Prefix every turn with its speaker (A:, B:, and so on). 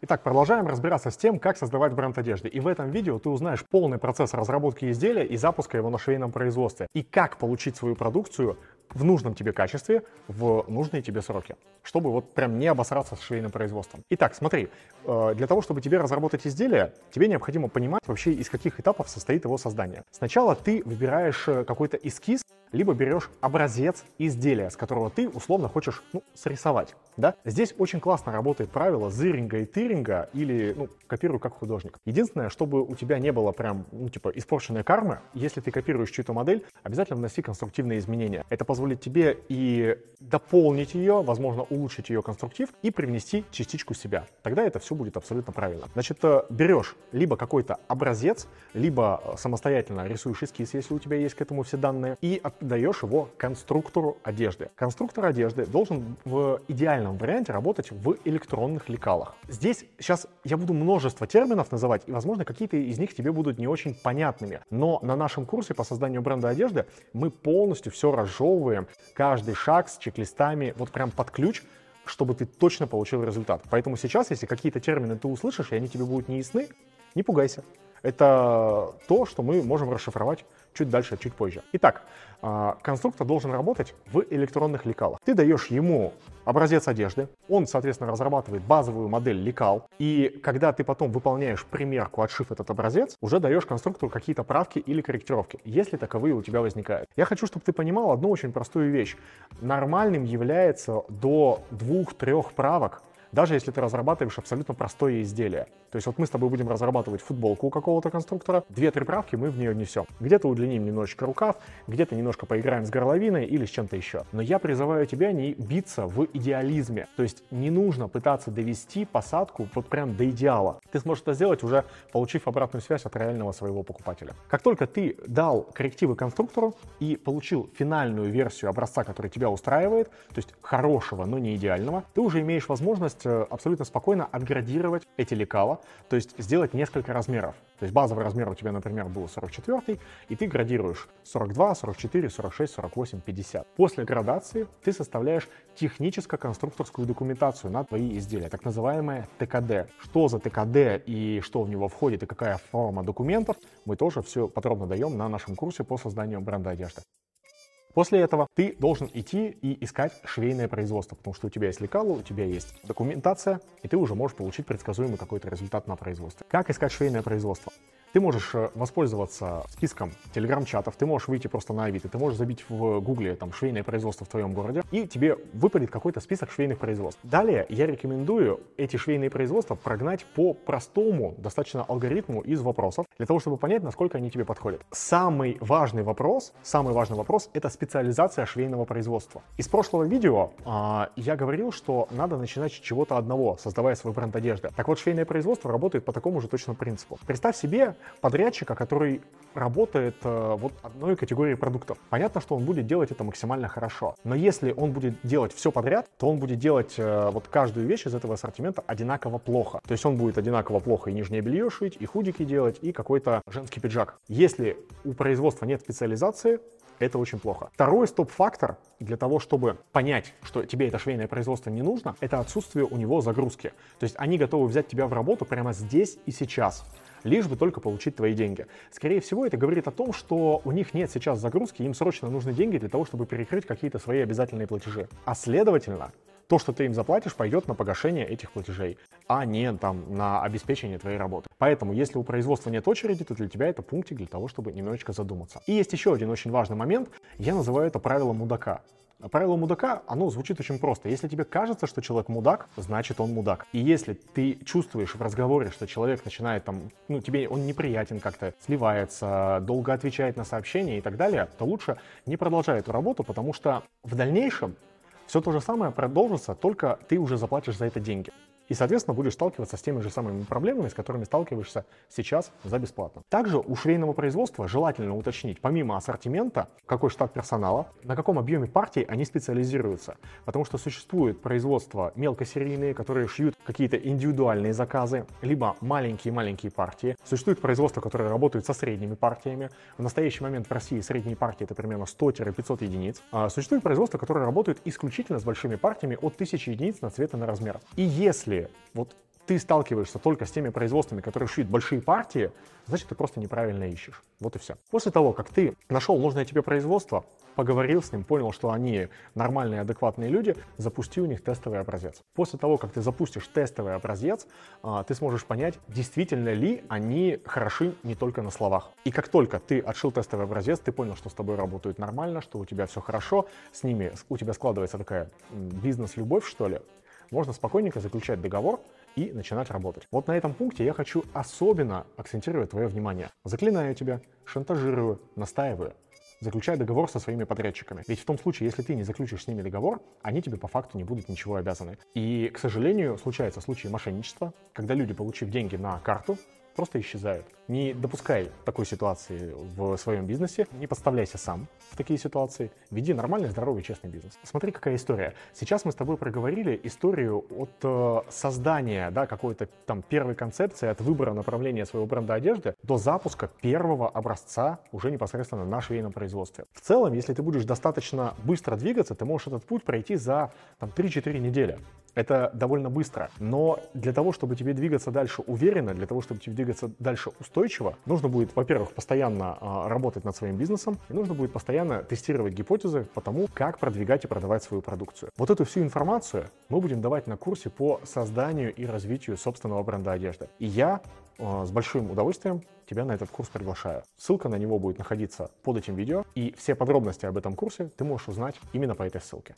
A: Итак, продолжаем разбираться с тем, как создавать бренд одежды. И в этом видео ты узнаешь полный процесс разработки изделия и запуска его на швейном производстве. И как получить свою продукцию в нужном тебе качестве, в нужные тебе сроки, чтобы вот прям не обосраться с швейным производством. Итак, смотри, э, для того, чтобы тебе разработать изделие, тебе необходимо понимать вообще, из каких этапов состоит его создание. Сначала ты выбираешь э, какой-то эскиз, либо берешь образец изделия, с которого ты условно хочешь ну, срисовать. Да? Здесь очень классно работает правило зыринга и тыринга или, ну, копируй как художник. Единственное, чтобы у тебя не было прям, ну, типа, испорченной кармы, если ты копируешь чью-то модель, обязательно вноси конструктивные изменения. Это позволит тебе и дополнить ее, возможно, улучшить ее конструктив и привнести частичку себя. Тогда это все будет абсолютно правильно. Значит, э, берешь либо какой-то образец, либо э, самостоятельно рисуешь эскиз, если у тебя есть к этому все данные, и отдаешь его конструктору одежды. Конструктор одежды должен в идеальном идеальном варианте работать в электронных лекалах. Здесь сейчас я буду множество терминов называть, и, возможно, какие-то из них тебе будут не очень понятными. Но на нашем курсе по созданию бренда одежды мы полностью все разжевываем, каждый шаг с чек-листами, вот прям под ключ, чтобы ты точно получил результат. Поэтому сейчас, если какие-то термины ты услышишь, и они тебе будут не ясны, не пугайся. Это то, что мы можем расшифровать чуть дальше, чуть позже. Итак, а, конструктор должен работать в электронных лекалах. Ты даешь ему образец одежды, он, соответственно, разрабатывает базовую модель лекал, и когда ты потом выполняешь примерку, отшив этот образец, уже даешь конструктору какие-то правки или корректировки, если таковые у тебя возникают. Я хочу, чтобы ты понимал одну очень простую вещь. Нормальным является до двух-трех правок даже если ты разрабатываешь абсолютно простое изделие. То есть вот мы с тобой будем разрабатывать футболку у какого-то конструктора, две-три правки мы в нее внесем. Где-то удлиним немножечко рукав, где-то немножко поиграем с горловиной или с чем-то еще. Но я призываю тебя не биться в идеализме. То есть не нужно пытаться довести посадку вот прям до идеала. Ты сможешь это сделать уже получив обратную связь от реального своего покупателя. Как только ты дал коррективы конструктору и получил финальную версию образца, который тебя устраивает, то есть хорошего, но не идеального, ты уже имеешь возможность э, абсолютно спокойно отградировать эти лекала, то есть сделать несколько размеров. То есть базовый размер у тебя, например, был 44, и ты градируешь 42, 44, 46, 48, 50. После градации ты составляешь техническо-конструкторскую документацию на твои изделия, так называемое ТКД. Что за ТКД и что в него входит и какая форма документов, мы тоже все подробно даем на нашем курсе по созданию бренда одежды. После этого ты должен идти и искать швейное производство, потому что у тебя есть лекало, у тебя есть документация, и ты уже можешь получить предсказуемый какой-то результат на производстве. Как искать швейное производство? Ты можешь э, воспользоваться списком телеграм-чатов, ты можешь выйти просто на Авито, ты можешь забить в гугле там швейное производство в твоем городе, и тебе выпадет какой-то список швейных производств. Далее я рекомендую эти швейные производства прогнать по простому достаточно алгоритму из вопросов, для того, чтобы понять, насколько они тебе подходят. Самый важный вопрос, самый важный вопрос — это специализация швейного производства. Из прошлого видео а, я говорил, что надо начинать с чего-то одного, создавая свой бренд одежды. Так вот, швейное производство работает по такому же точно принципу. Представь себе, подрядчика, который работает э, вот одной категории продуктов. Понятно, что он будет делать это максимально хорошо. Но если он будет делать все подряд, то он будет делать э, вот каждую вещь из этого ассортимента одинаково плохо. То есть он будет одинаково плохо и нижнее белье шить, и худики делать, и какой-то женский пиджак. Если у производства нет специализации, это очень плохо. Второй стоп-фактор для того, чтобы понять, что тебе это швейное производство не нужно, это отсутствие у него загрузки. То есть они готовы взять тебя в работу прямо здесь и сейчас лишь бы только получить твои деньги. Скорее всего, это говорит о том, что у них нет сейчас загрузки, им срочно нужны деньги для того, чтобы перекрыть какие-то свои обязательные платежи. А следовательно, то, что ты им заплатишь, пойдет на погашение этих платежей, а не там на обеспечение твоей работы. Поэтому, если у производства нет очереди, то для тебя это пунктик для того, чтобы немножечко задуматься. И есть еще один очень важный момент, я называю это правило мудака. Правило мудака, оно звучит очень просто. Если тебе кажется, что человек мудак, значит он мудак. И если ты чувствуешь в разговоре, что человек начинает там, ну, тебе он неприятен как-то, сливается, долго отвечает на сообщения и так далее, то лучше не продолжай эту работу, потому что в дальнейшем все то же самое продолжится, только ты уже заплатишь за это деньги. И, соответственно, будешь сталкиваться с теми же самыми проблемами, с которыми сталкиваешься сейчас за бесплатно. Также у швейного производства желательно уточнить, помимо ассортимента, какой штат персонала, на каком объеме партий они специализируются. Потому что существует производство мелкосерийные, которые шьют какие-то индивидуальные заказы, либо маленькие-маленькие партии. Существует производство, которое работает со средними партиями. В настоящий момент в России средние партии это примерно 100-500 единиц. А существует производство, которое работает исключительно с большими партиями от 1000 единиц на цвет и на размер. И если вот ты сталкиваешься только с теми производствами, которые шьют большие партии, значит, ты просто неправильно ищешь. Вот и все. После того, как ты нашел нужное тебе производство, поговорил с ним, понял, что они нормальные, адекватные люди, запусти у них тестовый образец. После того, как ты запустишь тестовый образец, а, ты сможешь понять, действительно ли они хороши не только на словах. И как только ты отшил тестовый образец, ты понял, что с тобой работают нормально, что у тебя все хорошо, с ними у тебя складывается такая бизнес-любовь, что ли, можно спокойненько заключать договор и начинать работать. Вот на этом пункте я хочу особенно акцентировать твое внимание. Заклинаю тебя, шантажирую, настаиваю. Заключай договор со своими подрядчиками. Ведь в том случае, если ты не заключишь с ними договор, они тебе по факту не будут ничего обязаны. И, к сожалению, случаются случаи мошенничества, когда люди, получив деньги на карту, просто исчезают. Не допускай такой ситуации в своем бизнесе, не подставляйся сам в такие ситуации, веди нормальный, здоровый, честный бизнес. Смотри, какая история. Сейчас мы с тобой проговорили историю от э, создания да, какой-то там первой концепции, от выбора направления своего бренда одежды до запуска первого образца уже непосредственно на швейном производстве. В целом, если ты будешь достаточно быстро двигаться, ты можешь этот путь пройти за там, 3-4 недели. Это довольно быстро. Но для того, чтобы тебе двигаться дальше уверенно, для того, чтобы тебе двигаться дальше устойчиво, нужно будет, во-первых, постоянно э, работать над своим бизнесом, и нужно будет постоянно тестировать гипотезы по тому, как продвигать и продавать свою продукцию. Вот эту всю информацию мы будем давать на курсе по созданию и развитию собственного бренда одежды. И я э, с большим удовольствием тебя на этот курс приглашаю. Ссылка на него будет находиться под этим видео, и все подробности об этом курсе ты можешь узнать именно по этой ссылке.